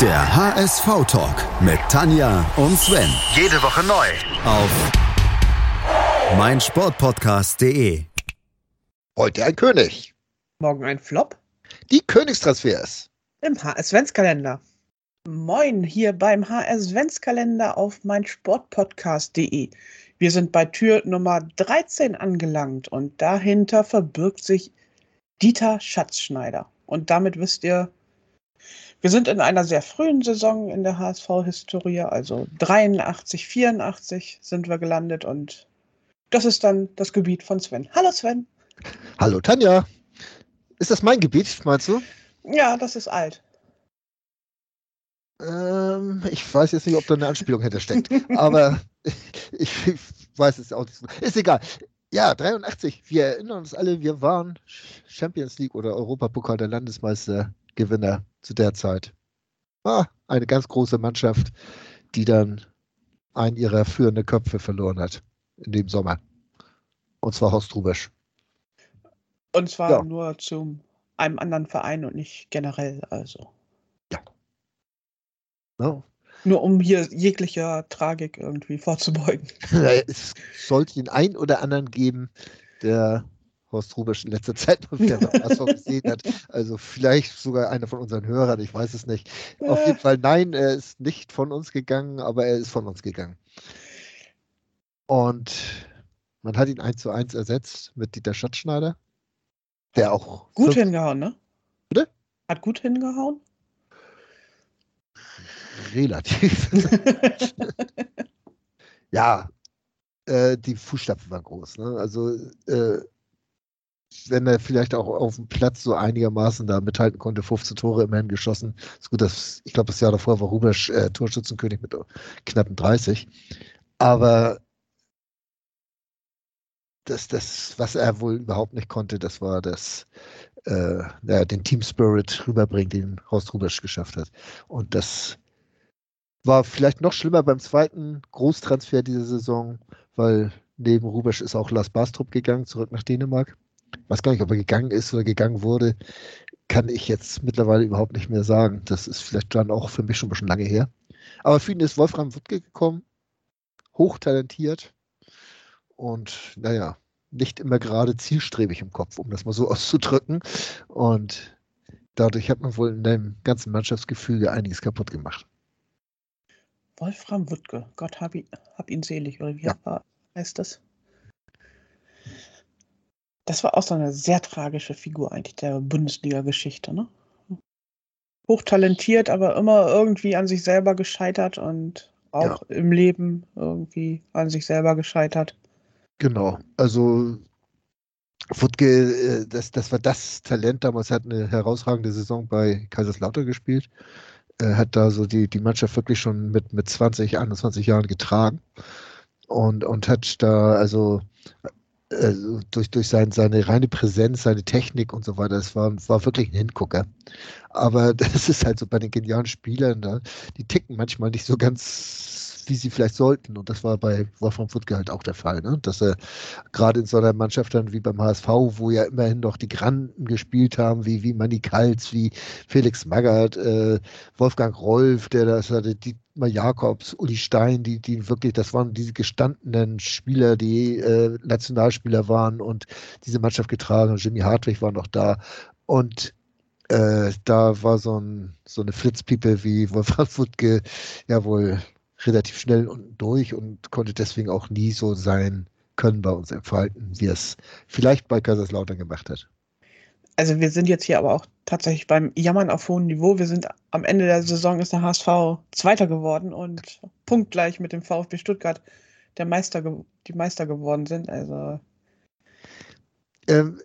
Der HSV-Talk mit Tanja und Sven. Jede Woche neu. Auf meinsportpodcast.de. Heute ein König. Morgen ein Flop Die Königstransfers. im HS-Ventskalender. Moin, hier beim HS-Ventskalender auf meinsportpodcast.de. Wir sind bei Tür Nummer 13 angelangt und dahinter verbirgt sich Dieter Schatzschneider. Und damit wisst ihr, wir sind in einer sehr frühen Saison in der HSV-Historie, also 83, 84 sind wir gelandet und das ist dann das Gebiet von Sven. Hallo Sven. Hallo Tanja. Ist das mein Gebiet, meinst du? Ja, das ist alt. Ähm, ich weiß jetzt nicht, ob da eine Anspielung hinter steckt. aber ich, ich weiß es auch nicht. so. Ist egal. Ja, 83. Wir erinnern uns alle, wir waren Champions League oder Europapokal der Landesmeistergewinner zu der Zeit. War eine ganz große Mannschaft, die dann einen ihrer führenden Köpfe verloren hat in dem Sommer. Und zwar Horst Rubesch. Und zwar Ja. nur zu einem anderen Verein und nicht generell. Also Ne? nur um hier jeglicher Tragik irgendwie vorzubeugen. es sollte den einen oder anderen geben, der Horst Rubisch in letzter Zeit mal wieder beim HSV gesehen hat. Also vielleicht sogar einer von unseren Hörern, ich weiß es nicht. Auf jeden Fall, nein, er ist nicht von uns gegangen, aber er ist von uns gegangen. Und man hat ihn eins zu eins ersetzt mit Dieter Schatzschneider, der auch Gut hingehauen, ne? Bitte? Hat gut hingehauen? relativ. ja, äh, die Fußstapfen waren groß. Ne? Also, äh, wenn er vielleicht auch auf dem Platz so einigermaßen da mithalten konnte, 15 Tore immerhin geschossen. Ist gut, dass, ich glaube, das Jahr davor war Rubesch äh, Torschützenkönig mit knappen 30. Aber das, das, was er wohl überhaupt nicht konnte, das war das, äh, ja, den Team Spirit rüberbringen, den Horst Rubesch geschafft hat. Und das war vielleicht noch schlimmer beim zweiten Großtransfer dieser Saison, weil neben Rubesch ist auch Lars Bastrup gegangen, zurück nach Dänemark. Weiß gar nicht, ob er gegangen ist oder gegangen wurde, kann ich jetzt mittlerweile überhaupt nicht mehr sagen. Das ist vielleicht dann auch für mich schon ein bisschen lange her. Aber für ihn ist Wolfram Wuttke gekommen, hochtalentiert und naja, nicht immer gerade zielstrebig im Kopf, um das mal so auszudrücken. Und dadurch hat man wohl in dem ganzen Mannschaftsgefüge einiges kaputt gemacht. Wolfram Wuttke, Gott hab ihn, hab ihn selig, oder wie Ja. heißt das? Das war auch so eine sehr tragische Figur eigentlich der Bundesliga-Geschichte, ne? Hochtalentiert, aber immer irgendwie an sich selber gescheitert und auch im Leben irgendwie an sich selber gescheitert. Genau, also Wuttke, äh, das, das war das Talent damals, hat eine herausragende Saison bei Kaiserslautern gespielt, äh, hat da so die, die Mannschaft wirklich schon mit, mit 20, 21 Jahren getragen und, und hat da also äh, durch, durch sein, seine reine Präsenz, seine Technik und so weiter, das war, war wirklich ein Hingucker. Aber das ist halt so bei den genialen Spielern, da, die ticken manchmal nicht so ganz, wie sie vielleicht sollten. Und das war bei Wolfram Wuttke halt auch der Fall, ne? dass er gerade in so einer Mannschaft dann wie beim HSV, wo ja immerhin noch die Granden gespielt haben, wie, wie Manny Kalz, wie Felix Magath, äh, Wolfgang Rolf, der das hatte, Dietmar Jakobs, Uli Stein, die, die wirklich, das waren diese gestandenen Spieler, die äh, Nationalspieler waren und diese Mannschaft getragen haben. Jimmy Hartwig war noch da. Und äh, da war so, ein, so eine Flitzpiepe wie Wolfram Wuttke ja wohl relativ schnell unten durch und konnte deswegen auch nie so sein Können bei uns entfalten, wie es vielleicht bei Kaiserslautern gemacht hat. Also wir sind jetzt hier aber auch tatsächlich beim Jammern auf hohem Niveau. Wir sind am Ende der Saison ist der HSV Zweiter geworden und punktgleich mit dem VfB Stuttgart der Meister, die Meister geworden sind. Also Ähm,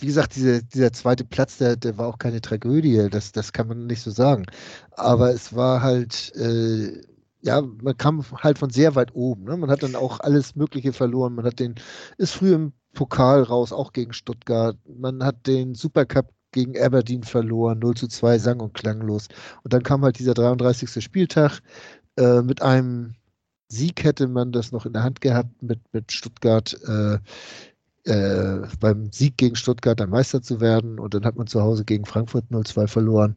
wie gesagt, diese, dieser zweite Platz, der, der war auch keine Tragödie, das, das kann man nicht so sagen. Aber es war halt, äh, ja, man kam halt von sehr weit oben. Ne? Man hat dann auch alles Mögliche verloren. Man hat den, ist früh im Pokal raus, auch gegen Stuttgart. Man hat den Supercup gegen Aberdeen verloren, 0 zu 2, sang- und klanglos. Und dann kam halt dieser 33. Spieltag äh, mit einem Sieg hätte man das noch in der Hand gehabt, mit, mit Stuttgart äh, äh, beim Sieg gegen Stuttgart dann Meister zu werden. Und dann hat man zu Hause gegen Frankfurt 0-2 verloren.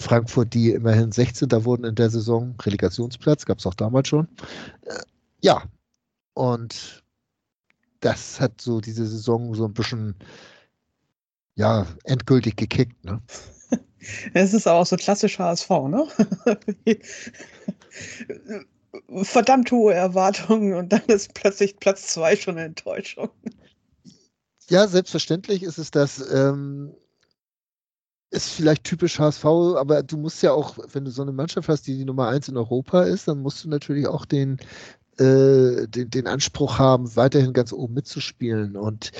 Frankfurt, die immerhin 16. wurden in der Saison, Relegationsplatz, gab es auch damals schon. Äh, ja, und das hat so diese Saison so ein bisschen ja, endgültig gekickt. Ne? Es ist aber auch so klassisch HSV, ne? Verdammt hohe Erwartungen und dann ist plötzlich Platz zwei schon eine Enttäuschung. Ja, selbstverständlich ist es das. Ähm, ist vielleicht typisch HSV, aber du musst ja auch, wenn du so eine Mannschaft hast, die die Nummer eins in Europa ist, dann musst du natürlich auch den, äh, den, den Anspruch haben, weiterhin ganz oben mitzuspielen. Und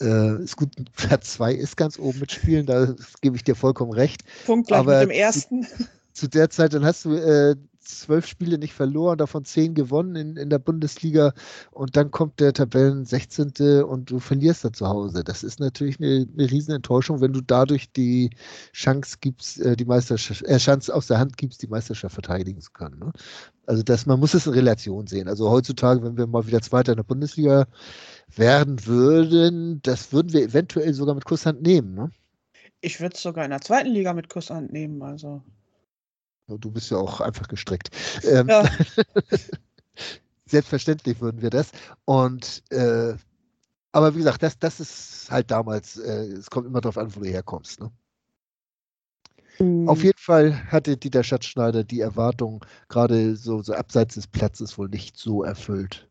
äh, ist gut, Platz zwei ist ganz oben mitspielen, da gebe ich dir vollkommen recht. Punkt gleich aber mit dem ersten. Zu, zu, der Zeit, dann hast du äh, zwölf Spiele nicht verloren, davon zehn gewonnen in, in der Bundesliga und dann kommt der Tabellen 16. und du verlierst da zu Hause. Das ist natürlich eine, eine Riesenenttäuschung, wenn du dadurch die Chance gibst, äh, die Meisterschaft, äh, Chance aus der Hand gibst, die Meisterschaft verteidigen zu können. Ne? Also das, man muss es in Relation sehen. Also heutzutage, wenn wir mal wieder Zweiter in der Bundesliga werden würden, das würden wir eventuell sogar mit Kusshand nehmen. Ne? Ich würde es sogar in der zweiten Liga mit Kusshand nehmen. Also Du bist ja auch einfach gestrickt. Ähm, ja. Selbstverständlich würden wir das. Und äh, aber wie gesagt, das, das ist halt damals, äh, es kommt immer darauf an, wo du herkommst. Ne? Mhm. Auf jeden Fall hatte Dieter Schatzschneider die Erwartung, gerade so, so abseits des Platzes, wohl nicht so erfüllt.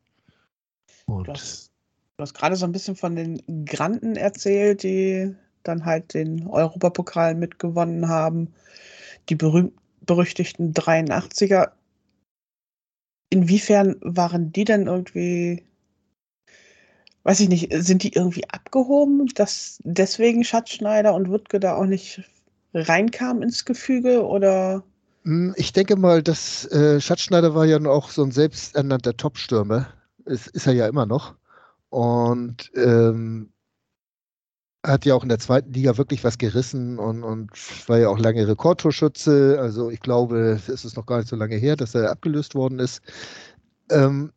Und du hast, hast gerade so ein bisschen von den Granten erzählt, die dann halt den Europapokal mitgewonnen haben. Die berühmten berüchtigten 83er. Inwiefern waren die denn irgendwie, weiß ich nicht, sind die irgendwie abgehoben, dass deswegen Schatzschneider und Wuttke da auch nicht reinkamen ins Gefüge oder? Hm, ich denke mal, dass äh, Schatzschneider war ja auch so ein selbsternannter Top-Stürmer. Ist, ist er ja immer noch. Und ähm, hat ja auch in der zweiten Liga wirklich was gerissen und, und war ja auch lange Rekordtorschütze. Also ich glaube, es ist noch gar nicht so lange her, dass er abgelöst worden ist. Ähm,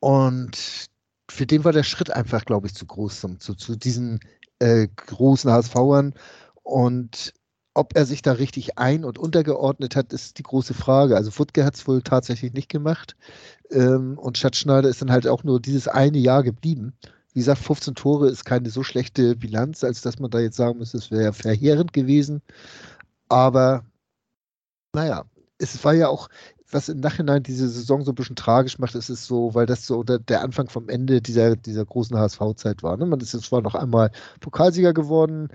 und für den war der Schritt einfach, glaube ich, zu groß zum, zu, zu diesen äh, großen HSVern. Und ob er sich da richtig ein- und untergeordnet hat, ist die große Frage. Also Futke hat es wohl tatsächlich nicht gemacht. Ähm, und Schatzschneider ist dann halt auch nur dieses eine Jahr geblieben. Wie gesagt, 15 Tore ist keine so schlechte Bilanz, als dass man da jetzt sagen müsste, es wäre verheerend gewesen. Aber naja, es war ja auch, was im Nachhinein diese Saison so ein bisschen tragisch macht, ist es so, weil das so der, Anfang vom Ende dieser, dieser großen HSV-Zeit war. Ne? Man ist jetzt zwar noch einmal Pokalsieger geworden,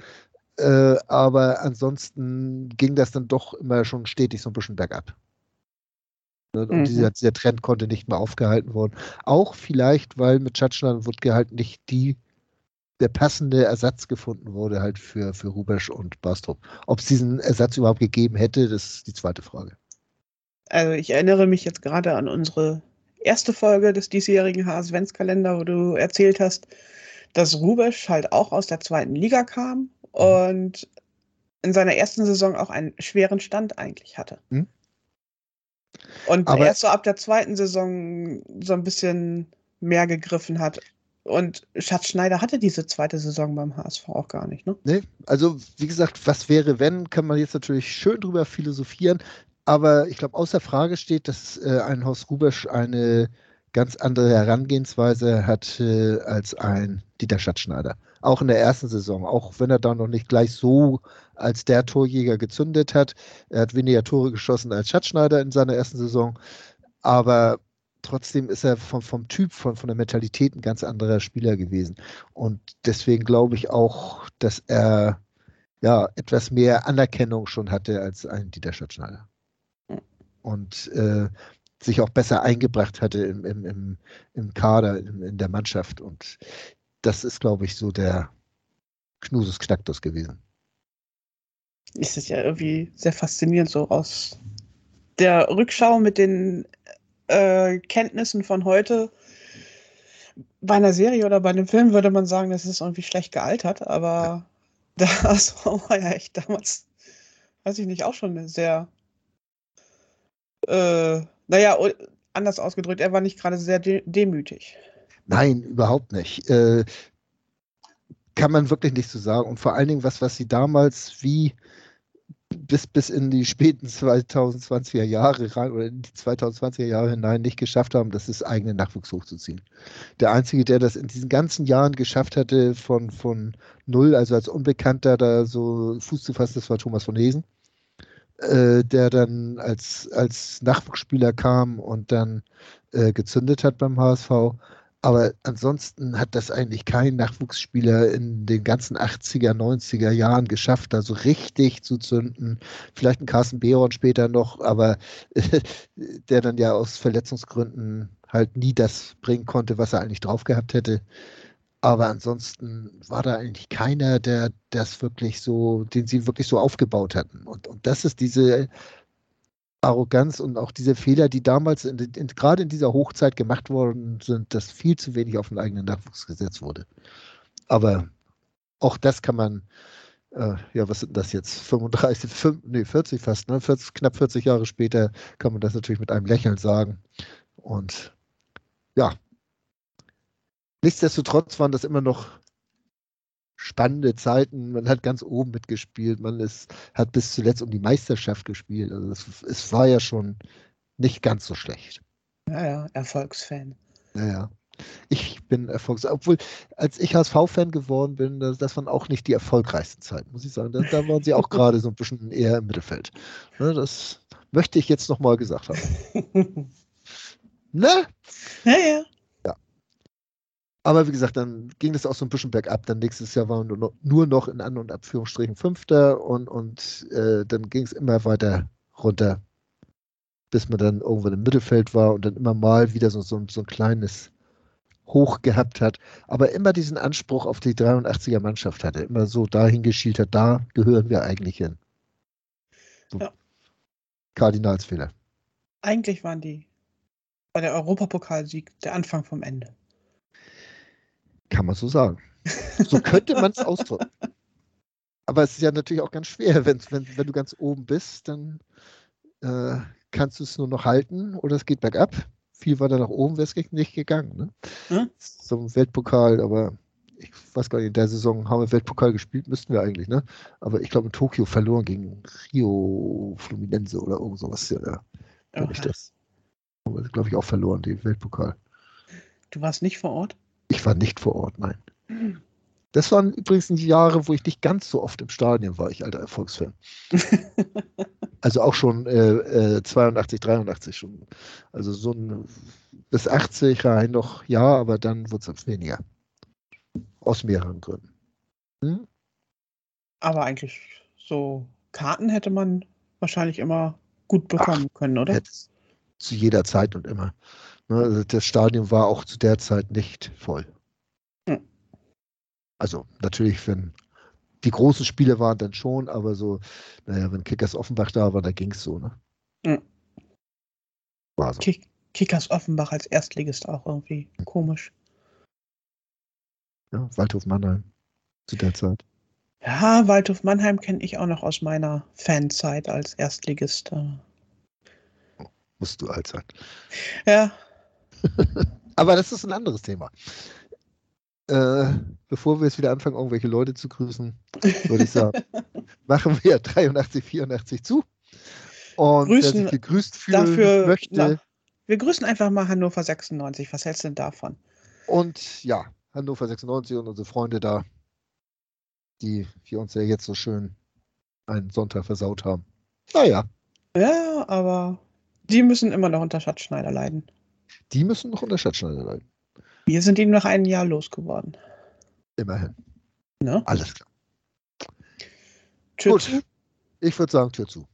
äh, aber ansonsten ging das dann doch immer schon stetig so ein bisschen bergab. Ne? Und mhm. dieser, dieser, Trend konnte nicht mehr aufgehalten worden. Auch vielleicht, weil mit Tschatschner und Wutke halt nicht die, der passende Ersatz gefunden wurde halt für, für Rubesch und Bastrup. Ob es diesen Ersatz überhaupt gegeben hätte, das ist die zweite Frage. Also ich erinnere mich jetzt gerade an unsere erste Folge des diesjährigen HSV-Kalender, wo du erzählt hast, dass Rubesch halt auch aus der zweiten Liga kam mhm. und in seiner ersten Saison auch einen schweren Stand eigentlich hatte. Mhm. Und Aber erst so ab der zweiten Saison so ein bisschen mehr gegriffen hat. Und Schatzschneider hatte diese zweite Saison beim HSV auch gar nicht, ne? Nee, also wie gesagt, was wäre, wenn, kann man jetzt natürlich schön drüber philosophieren. Aber ich glaube, außer Frage steht, dass äh, ein Haus Rubesch eine ganz andere Herangehensweise hat äh, als ein Dieter Schatzschneider. Auch in der ersten Saison, auch wenn er da noch nicht gleich so als der Torjäger gezündet hat. Er hat weniger Tore geschossen als Schatzschneider in seiner ersten Saison, aber trotzdem ist er vom, vom Typ, von, von der Mentalität ein ganz anderer Spieler gewesen. Und deswegen glaube ich auch, dass er ja etwas mehr Anerkennung schon hatte als ein Dieter Schatzschneider. Und äh, sich auch besser eingebracht hatte im, im, im, im Kader, in, in der Mannschaft. Und das ist, glaube ich, so der Knusus Knacktus gewesen. Ist das ja irgendwie sehr faszinierend, so aus der Rückschau mit den äh, Kenntnissen von heute. Bei einer Serie oder bei einem Film würde man sagen, das ist irgendwie schlecht gealtert, aber das war ja echt damals, weiß ich nicht, auch schon eine sehr äh, naja, anders ausgedrückt, er war nicht gerade sehr de demütig. Nein, überhaupt nicht. Äh, kann man wirklich nicht so sagen. Und vor allen Dingen, was, was sie damals wie bis, bis in die späten 2020er Jahre rein oder in die 2020er Jahre hinein nicht geschafft haben, das ist eigenen Nachwuchs hochzuziehen. Der Einzige, der das in diesen ganzen Jahren geschafft hatte, von, von null, also als Unbekannter da so Fuß zu fassen, das war Thomas von Hesen, äh, der dann als, als Nachwuchsspieler kam und dann äh, gezündet hat beim HSV. Aber ansonsten hat das eigentlich kein Nachwuchsspieler in den ganzen 80er, 90er Jahren geschafft, da so richtig zu zünden. Vielleicht ein Carsten Behron später noch, aber der dann ja aus Verletzungsgründen halt nie das bringen konnte, was er eigentlich drauf gehabt hätte. Aber ansonsten war da eigentlich keiner, der das wirklich so, den sie wirklich so aufgebaut hatten. Und, und das ist diese Arroganz und auch diese Fehler, die damals in, in, gerade in dieser Hochzeit gemacht worden sind, dass viel zu wenig auf den eigenen Nachwuchs gesetzt wurde. Aber auch das kann man, äh, ja, was sind das jetzt? 35, 5, nee, 40 fast, ne? 40, knapp 40 Jahre später kann man das natürlich mit einem Lächeln sagen. Und ja, nichtsdestotrotz waren das immer noch spannende Zeiten. Man hat ganz oben mitgespielt. Man ist, hat bis zuletzt um die Meisterschaft gespielt. Also es, es war ja schon nicht ganz so schlecht. Ja, ja, Erfolgsfan. Ja, ja. Ich bin Erfolgs... Obwohl, als ich HSV-Fan geworden bin, das, das, waren auch nicht die erfolgreichsten Zeiten, muss ich sagen. Da, da waren sie auch gerade so ein bisschen eher im Mittelfeld. Ne, das möchte ich jetzt nochmal gesagt haben. ne? Ja, ja. Aber wie gesagt, dann ging das auch so ein bisschen bergab. Dann nächstes Jahr waren wir nur noch, in An- und Abführungsstrichen Fünfter und, und äh, dann ging es immer weiter runter, bis man dann irgendwann im Mittelfeld war und dann immer mal wieder so, so, so ein kleines Hoch gehabt hat, aber immer diesen Anspruch auf die 83er Mannschaft hatte, immer so dahin geschielt hat, da gehören wir eigentlich hin. So. Ja. Kardinalsfehler. Eigentlich waren die bei der Europapokalsieg der Anfang vom Ende. Kann man so sagen. So könnte man es ausdrücken. Aber es ist ja natürlich auch ganz schwer, wenn, wenn, wenn du ganz oben bist, dann äh, kannst du es nur noch halten oder es geht bergab. Viel weiter nach oben wäre es nicht gegangen. Ne? Hm? Zum Weltpokal, aber ich weiß gar nicht, in der Saison haben wir Weltpokal gespielt, müssten wir eigentlich, ne? Aber ich glaube in Tokio verloren gegen Rio Fluminense oder irgend sowas. Ja, ja. Okay. Ich das. Glaube ich auch verloren, den Weltpokal. Du warst nicht vor Ort? Ich war nicht vor Ort, nein. Das waren übrigens die Jahre, wo ich nicht ganz so oft im Stadion war, ich alter Erfolgsfan. also auch schon äh, äh, 82, 83 schon. Also so ein bis 80 rein noch ja, aber dann wird es weniger. Aus mehreren Gründen. Hm? Aber eigentlich so Karten hätte man wahrscheinlich immer gut bekommen Ach, können, oder? Zu jeder Zeit und immer. Ne, also das Stadion war auch zu der Zeit nicht voll. Hm. Also natürlich, wenn die großen Spiele waren dann schon, aber so, naja, wenn Kickers Offenbach da war, da ging es so, ne? Hm. War so. Kick Kickers Offenbach als Erstligist auch irgendwie hm. komisch. Ja, Waldhof Mannheim zu der Zeit. Ja, Waldhof Mannheim kenne ich auch noch aus meiner Fanzeit als Erstligist. Musst du alt sein. Ja, Aber das ist ein anderes Thema. Äh, bevor wir jetzt wieder anfangen, irgendwelche Leute zu grüßen, würde ich sagen, machen wir 83, 84 zu. Und grüßen wer sich gegrüßt fühlen dafür, möchte. Na, wir grüßen einfach mal Hannover 96. Was hältst du denn davon? Und ja, Hannover 96 und unsere Freunde da, die wir uns ja jetzt so schön einen Sonntag versaut haben. Naja. Ja, aber die müssen immer noch unter Schatzschneider leiden. Die müssen noch unter Schatzschneider leiden. Wir sind ihn nach einem Jahr losgeworden. Immerhin. Ne? Alles klar. Tür Gut. Zu. Ich würde sagen, Tür zu.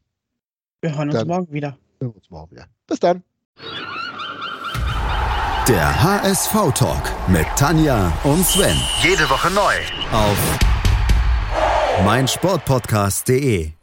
Wir hören uns dann morgen wieder. Wir hören uns morgen wieder. Bis dann. Der HSV-Talk mit Tanja und Sven. Jede Woche neu. Auf meinsportpodcast.de